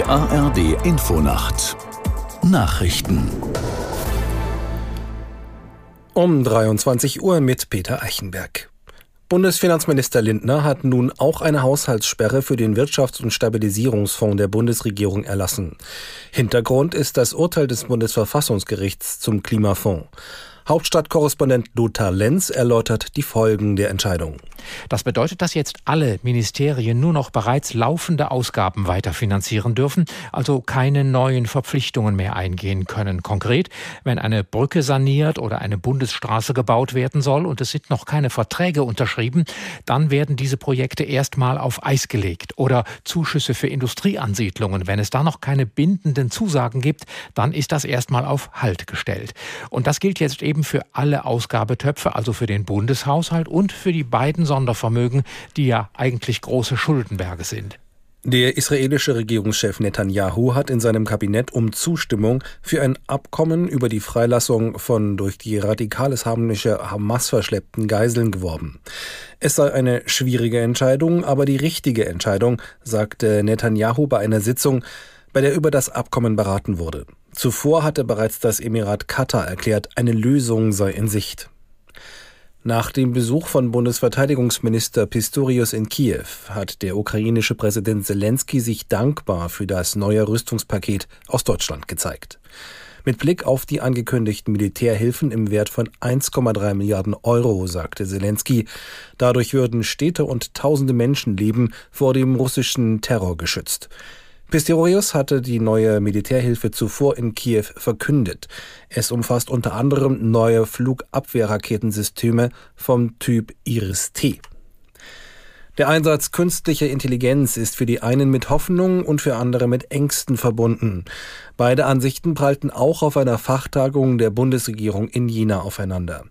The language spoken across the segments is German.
Die ARD Infonacht Nachrichten um 23 Uhr mit Peter Eichenberg. Bundesfinanzminister Lindner hat nun auch eine Haushaltssperre für den Wirtschafts- und Stabilisierungsfonds der Bundesregierung erlassen. Hintergrund ist das Urteil des Bundesverfassungsgerichts zum Klimafonds. Hauptstadtkorrespondent Lothar Lenz erläutert die Folgen der Entscheidung. Das bedeutet, dass jetzt alle Ministerien nur noch bereits laufende Ausgaben weiterfinanzieren dürfen, also keine neuen Verpflichtungen mehr eingehen können. Konkret, wenn eine Brücke saniert oder eine Bundesstraße gebaut werden soll und es sind noch keine Verträge unterschrieben, dann werden diese Projekte erstmal auf Eis gelegt. Oder Zuschüsse für Industrieansiedlungen. Wenn es da noch keine bindenden Zusagen gibt, dann ist das erstmal auf Halt gestellt. Und das gilt jetzt eben für alle Ausgabetöpfe, also für den Bundeshaushalt und für die beiden Sondervermögen, die ja eigentlich große Schuldenberge sind. Der israelische Regierungschef Netanyahu hat in seinem Kabinett um Zustimmung für ein Abkommen über die Freilassung von durch die radikal-islamische Hamas verschleppten Geiseln geworben. Es sei eine schwierige Entscheidung, aber die richtige Entscheidung, sagte Netanyahu bei einer Sitzung, bei der über das Abkommen beraten wurde. Zuvor hatte bereits das Emirat Katar erklärt, eine Lösung sei in Sicht. Nach dem Besuch von Bundesverteidigungsminister Pistorius in Kiew hat der ukrainische Präsident Zelensky sich dankbar für das neue Rüstungspaket aus Deutschland gezeigt. Mit Blick auf die angekündigten Militärhilfen im Wert von 1,3 Milliarden Euro, sagte Zelensky, dadurch würden Städte und tausende Menschenleben vor dem russischen Terror geschützt. Pistorius hatte die neue Militärhilfe zuvor in Kiew verkündet. Es umfasst unter anderem neue Flugabwehrraketensysteme vom Typ Iris-T. Der Einsatz künstlicher Intelligenz ist für die einen mit Hoffnung und für andere mit Ängsten verbunden. Beide Ansichten prallten auch auf einer Fachtagung der Bundesregierung in Jena aufeinander.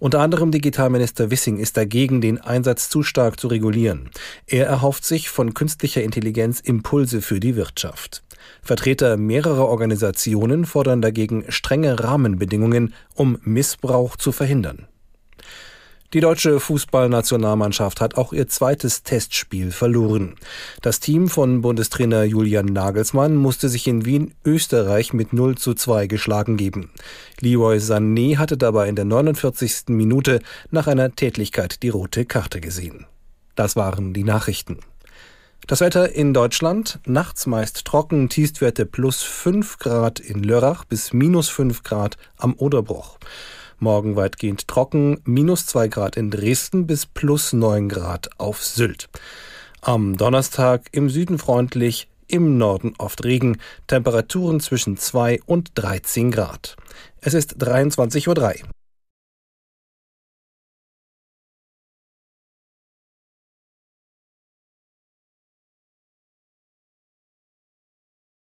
Unter anderem Digitalminister Wissing ist dagegen, den Einsatz zu stark zu regulieren. Er erhofft sich von künstlicher Intelligenz Impulse für die Wirtschaft. Vertreter mehrerer Organisationen fordern dagegen strenge Rahmenbedingungen, um Missbrauch zu verhindern. Die deutsche Fußballnationalmannschaft hat auch ihr zweites Testspiel verloren. Das Team von Bundestrainer Julian Nagelsmann musste sich in Wien Österreich mit 0 zu 2 geschlagen geben. Leroy Sané hatte dabei in der 49. Minute nach einer Tätlichkeit die rote Karte gesehen. Das waren die Nachrichten. Das Wetter in Deutschland, nachts meist trocken, Tiefstwerte plus 5 Grad in Lörrach bis minus 5 Grad am Oderbruch. Morgen weitgehend trocken, minus zwei Grad in Dresden bis plus neun Grad auf Sylt. Am Donnerstag im Süden freundlich, im Norden oft Regen, Temperaturen zwischen zwei und 13 Grad. Es ist 23.03 Uhr.